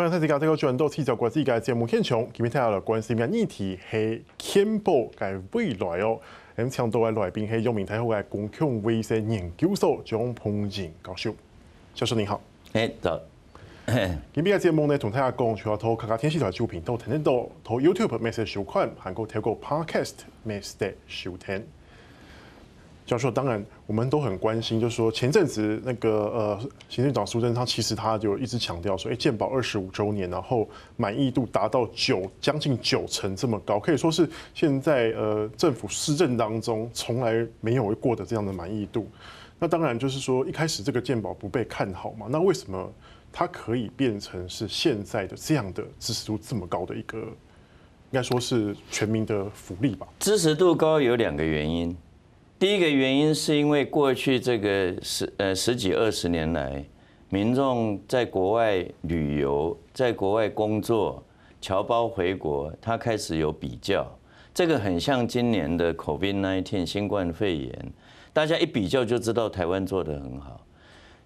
欢迎大家这个转到提早国际嘅节目现场，今天睇下关心嘅议题是天保嘅未来哦。咁请到嘅来宾系阳明大学嘅公共卫生研究所张鹏仁教授，教授你好。诶，早。今日嘅节目呢，同大家讲，除咗透过客家电视台照片，都听得到，透过 YouTube 咩事收看，还可透过 Podcast 咩事收听。教授，当然我们都很关心，就是说前阵子那个呃行政长苏贞昌，其实他就一直强调说，诶，健保二十五周年，然后满意度达到九将近九成这么高，可以说是现在呃政府施政当中从来没有过的这样的满意度。那当然就是说一开始这个健保不被看好嘛，那为什么它可以变成是现在的这样的支持度这么高的一个，应该说是全民的福利吧？支持度高有两个原因。第一个原因是因为过去这个十呃十几二十年来，民众在国外旅游，在国外工作，侨胞回国，他开始有比较，这个很像今年的 COVID-19 新冠肺炎，大家一比较就知道台湾做得很好，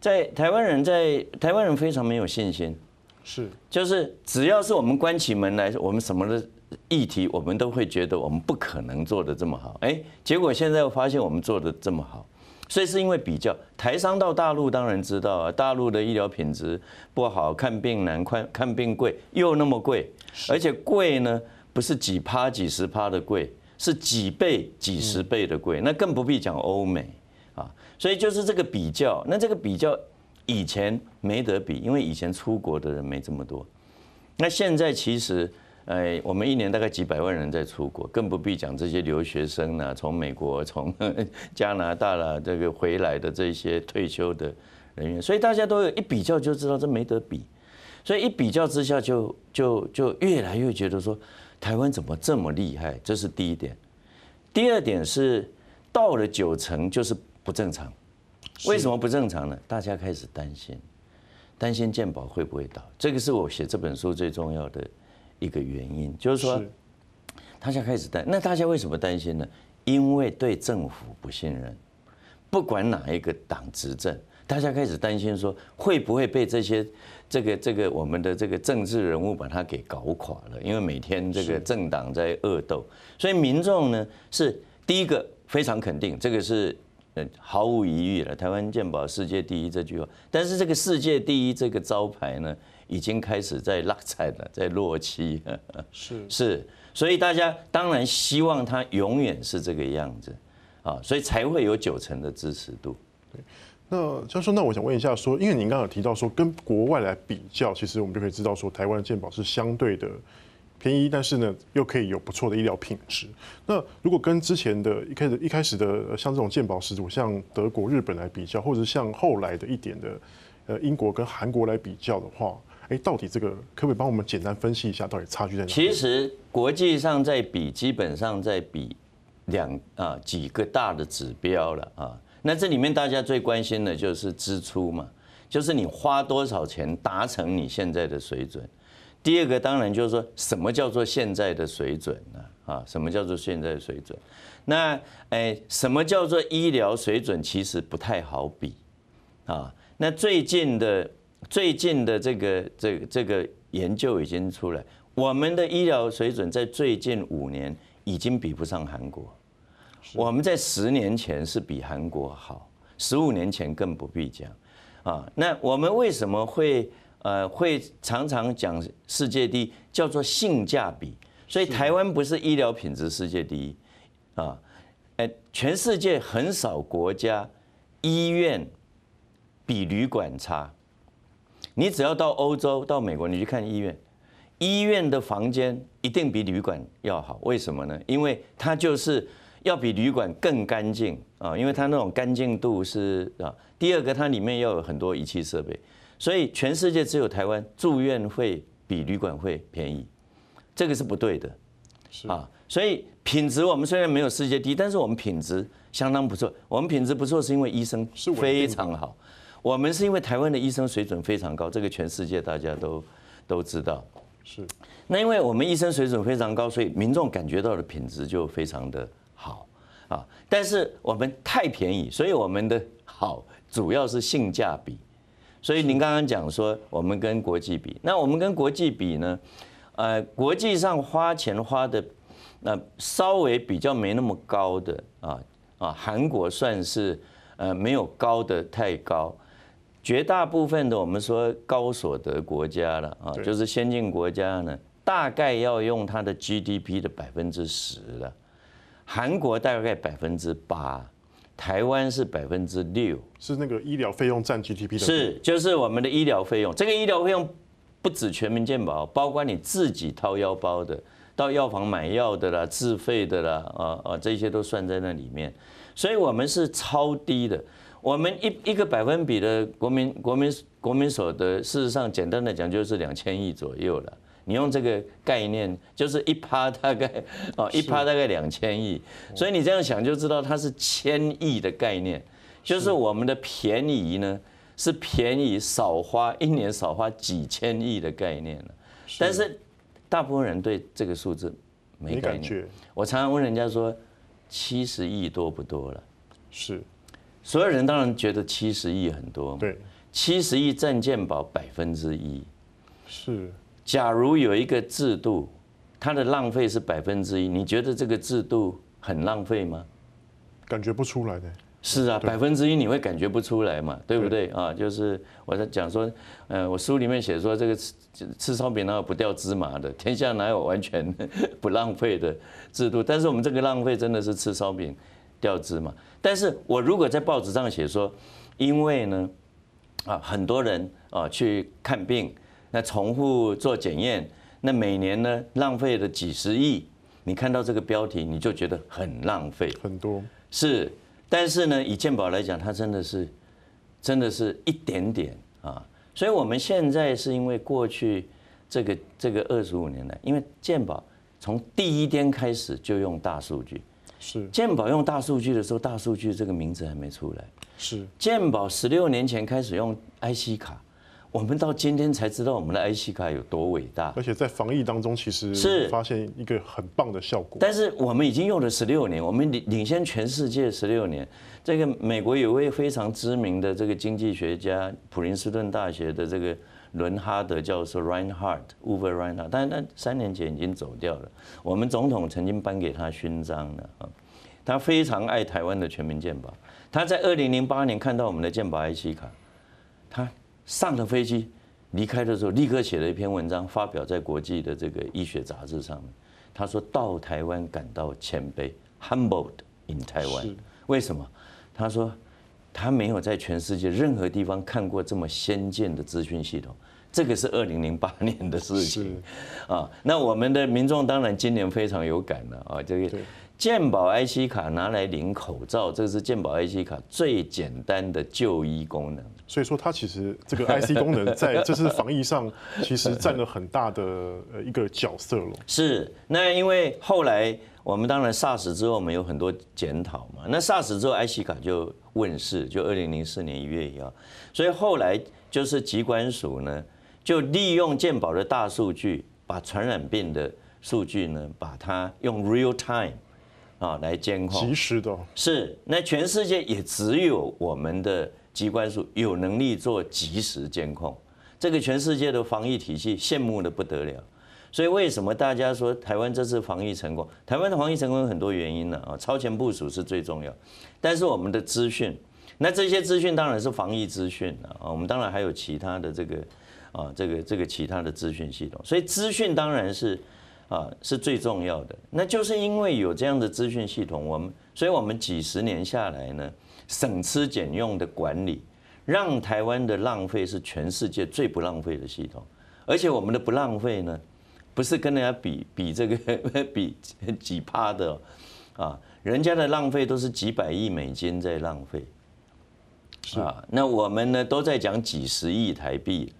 在台湾人在台湾人非常没有信心，是，就是只要是我们关起门来，我们什么的。议题我们都会觉得我们不可能做得这么好，哎，结果现在又发现我们做得这么好，所以是因为比较。台商到大陆当然知道啊，大陆的医疗品质不好，看病难，看看病贵，又那么贵，而且贵呢不是几趴几十趴的贵，是几倍几十倍的贵，那更不必讲欧美啊。所以就是这个比较，那这个比较以前没得比，因为以前出国的人没这么多，那现在其实。哎，我们一年大概几百万人在出国，更不必讲这些留学生呢，从美国、从 加拿大了这个回来的这些退休的人员，所以大家都有一比较就知道这没得比，所以一比较之下就就就越来越觉得说台湾怎么这么厉害，这是第一点。第二点是到了九成就是不正常，为什么不正常呢？大家开始担心，担心健保会不会倒，这个是我写这本书最重要的。一个原因就是说，大家开始担，那大家为什么担心呢？因为对政府不信任，不管哪一个党执政，大家开始担心说会不会被这些这个这个我们的这个政治人物把他给搞垮了？因为每天这个政党在恶斗，所以民众呢是第一个非常肯定，这个是呃毫无疑义了，台湾健保世界第一这句话。但是这个世界第一这个招牌呢？已经开始在落彩了，在落期。是 是，所以大家当然希望它永远是这个样子啊，所以才会有九成的支持度。对，那教授，那我想问一下，说，因为您刚刚有提到说，跟国外来比较，其实我们就可以知道说，台湾的健保是相对的便宜，但是呢，又可以有不错的医疗品质。那如果跟之前的一开始一开始的像这种健保始祖，像德国、日本来比较，或者像后来的一点的呃英国跟韩国来比较的话，哎，到底这个可不可以帮我们简单分析一下，到底差距在哪？其实国际上在比，基本上在比两啊几个大的指标了啊。那这里面大家最关心的就是支出嘛，就是你花多少钱达成你现在的水准。第二个当然就是说什么叫做现在的水准呢？啊，什么叫做现在的水准？那哎，什么叫做医疗水准？其实不太好比啊。那最近的。最近的这个这个这个研究已经出来，我们的医疗水准在最近五年已经比不上韩国。我们在十年前是比韩国好，十五年前更不必讲。啊，那我们为什么会呃会常常讲世界第一，叫做性价比？所以台湾不是医疗品质世界第一啊，哎，全世界很少国家医院比旅馆差。你只要到欧洲、到美国，你去看医院，医院的房间一定比旅馆要好。为什么呢？因为它就是要比旅馆更干净啊，因为它那种干净度是啊。第二个，它里面要有很多仪器设备，所以全世界只有台湾住院费比旅馆会便宜，这个是不对的啊。所以品质我们虽然没有世界第一，但是我们品质相当不错。我们品质不错是因为医生非常好。我们是因为台湾的医生水准非常高，这个全世界大家都都知道。是。那因为我们医生水准非常高，所以民众感觉到的品质就非常的好啊。但是我们太便宜，所以我们的好主要是性价比。所以您刚刚讲说我们跟国际比，那我们跟国际比呢？呃，国际上花钱花的那稍微比较没那么高的啊啊，韩国算是呃没有高的太高，绝大部分的我们说高所得国家了啊，就是先进国家呢，大概要用它的 GDP 的百分之十了，韩国大概百分之八。台湾是百分之六，是那个医疗费用占 GDP 的，是就是我们的医疗费用。这个医疗费用不止全民健保，包括你自己掏腰包的，到药房买药的啦，自费的啦，啊啊，这些都算在那里面。所以我们是超低的。我们一一个百分比的国民国民国民所得，事实上简单的讲就是两千亿左右了。你用这个概念，就是一趴大概 哦，一趴大概两千亿，所以你这样想就知道它是千亿的概念，就是我们的便宜呢是便宜少花一年少花几千亿的概念了，但是大部分人对这个数字没概念。我常常问人家说，七十亿多不多了？是，所有人当然觉得七十亿很多，对，七十亿占健保百分之一，是。假如有一个制度，它的浪费是百分之一，你觉得这个制度很浪费吗？感觉不出来的。是啊，百分之一你会感觉不出来嘛，对不对啊？就是我在讲说，呃，我书里面写说，这个吃吃烧饼哪有不掉芝麻的？天下哪有完全 不浪费的制度？但是我们这个浪费真的是吃烧饼掉芝麻。但是我如果在报纸上写说，因为呢，啊，很多人啊去看病。那重复做检验，那每年呢浪费了几十亿，你看到这个标题你就觉得很浪费，很多是，但是呢以健保来讲，它真的是，真的是一点点啊，所以我们现在是因为过去这个这个二十五年来，因为健保从第一天开始就用大数据，是健保用大数据的时候，大数据这个名字还没出来，是健保十六年前开始用 IC 卡。我们到今天才知道我们的 IC 卡有多伟大，而且在防疫当中，其实是发现一个很棒的效果。但是我们已经用了十六年，我们领领先全世界十六年。这个美国有位非常知名的这个经济学家，普林斯顿大学的这个伦哈德教授 Reinhart，Uwe Reinhardt，但是他三年前已经走掉了。我们总统曾经颁给他勋章的啊，他非常爱台湾的全民健保。他在二零零八年看到我们的健保 IC 卡，他。上了飞机，离开的时候，立刻写了一篇文章，发表在国际的这个医学杂志上面。他说到台湾感到谦卑，humbled in Taiwan。为什么？他说他没有在全世界任何地方看过这么先进的资讯系统。这个是二零零八年的事情啊。那我们的民众当然今年非常有感了啊，这个。健保 IC 卡拿来领口罩，这个是健保 IC 卡最简单的就医功能。所以说，它其实这个 IC 功能在 这次防疫上，其实占了很大的呃一个角色了。是，那因为后来我们当然 SARS 之后，我们有很多检讨嘛。那 SARS 之后，IC 卡就问世，就二零零四年一月一号。所以后来就是疾管署呢，就利用健保的大数据，把传染病的数据呢，把它用 real time。啊，来监控，及时的，是，那全世界也只有我们的机关署有能力做及时监控，这个全世界的防疫体系羡慕的不得了。所以为什么大家说台湾这次防疫成功？台湾的防疫成功有很多原因呢啊，超前部署是最重要，但是我们的资讯，那这些资讯当然是防疫资讯啊，我们当然还有其他的这个啊，这个这个其他的资讯系统，所以资讯当然是。啊，是最重要的。那就是因为有这样的资讯系统，我们，所以我们几十年下来呢，省吃俭用的管理，让台湾的浪费是全世界最不浪费的系统。而且我们的不浪费呢，不是跟人家比 比这个 比几趴的，啊，人家的浪费都是几百亿美金在浪费，啊，那我们呢都在讲几十亿台币，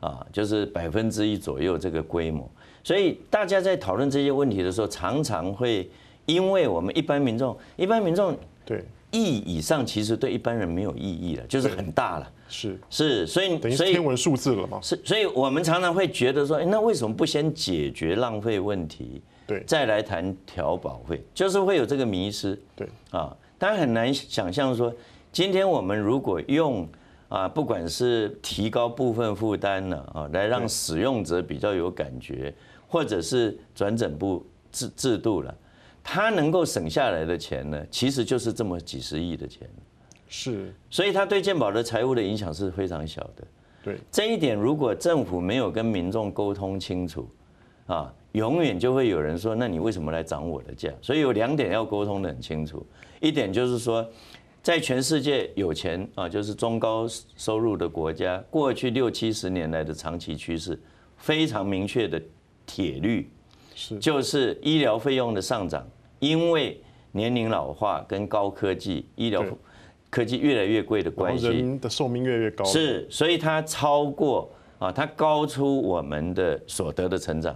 啊，就是百分之一左右这个规模。所以大家在讨论这些问题的时候，常常会因为我们一般民众，一般民众对亿以上，其实对一般人没有意义了，就是很大了。是是，所以等于天文数字了嘛。是，所以我们常常会觉得说，那为什么不先解决浪费问题，对，再来谈调保费，就是会有这个迷失。对啊，大家很难想象说，今天我们如果用。啊，不管是提高部分负担呢啊，来让使用者比较有感觉，或者是转诊部制制度了，它能够省下来的钱呢，其实就是这么几十亿的钱。是，所以他对健保的财务的影响是非常小的。对，这一点如果政府没有跟民众沟通清楚，啊，永远就会有人说，那你为什么来涨我的价？所以有两点要沟通的很清楚，一点就是说，在全世界有钱啊，就是中高收入的国家，过去六七十年来的长期趋势，非常明确的铁律，是，就是医疗费用的上涨，因为年龄老化跟高科技医疗。科技越来越贵的关系，人的寿命越来越高，是，所以它超过啊，它高出我们的所得的成长，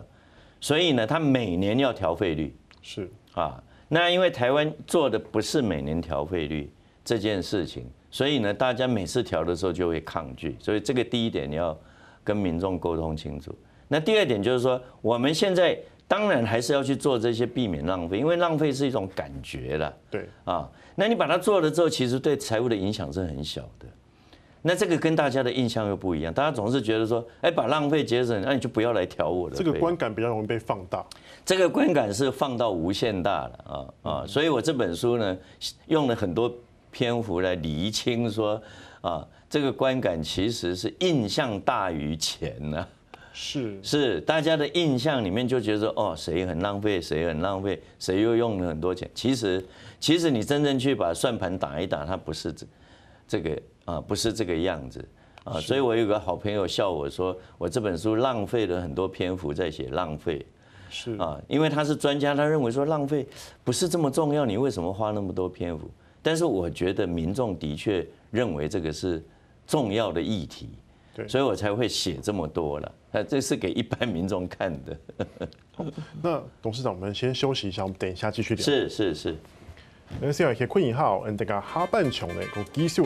所以呢，它每年要调费率，是啊，那因为台湾做的不是每年调费率这件事情，所以呢，大家每次调的时候就会抗拒，所以这个第一点你要跟民众沟通清楚。那第二点就是说，我们现在。当然还是要去做这些，避免浪费，因为浪费是一种感觉了。对啊，那你把它做了之后，其实对财务的影响是很小的。那这个跟大家的印象又不一样，大家总是觉得说，哎，把浪费节省，那你就不要来调我的。这个观感比较容易被放大。这个观感是放到无限大了啊啊！所以我这本书呢，用了很多篇幅来厘清说，啊，这个观感其实是印象大于钱呢。是是，大家的印象里面就觉得哦，谁很浪费，谁很浪费，谁又用了很多钱。其实，其实你真正去把算盘打一打，它不是这这个啊，不是这个样子啊。所以我有个好朋友笑我说，我这本书浪费了很多篇幅在写浪费，是啊，因为他是专家，他认为说浪费不是这么重要，你为什么花那么多篇幅？但是我觉得民众的确认为这个是重要的议题。所以我才会写这么多了，那这是给一般民众看的。那董事长，我们先休息一下，我们等一下继续聊。是是是。那现在嗯，大家下半场呢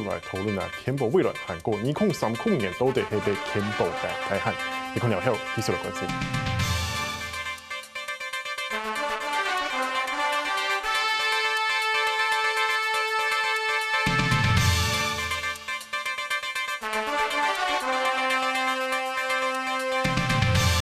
来讨论啊，未来韩国二控三控年到底系被健保嘅大汉，你来关心。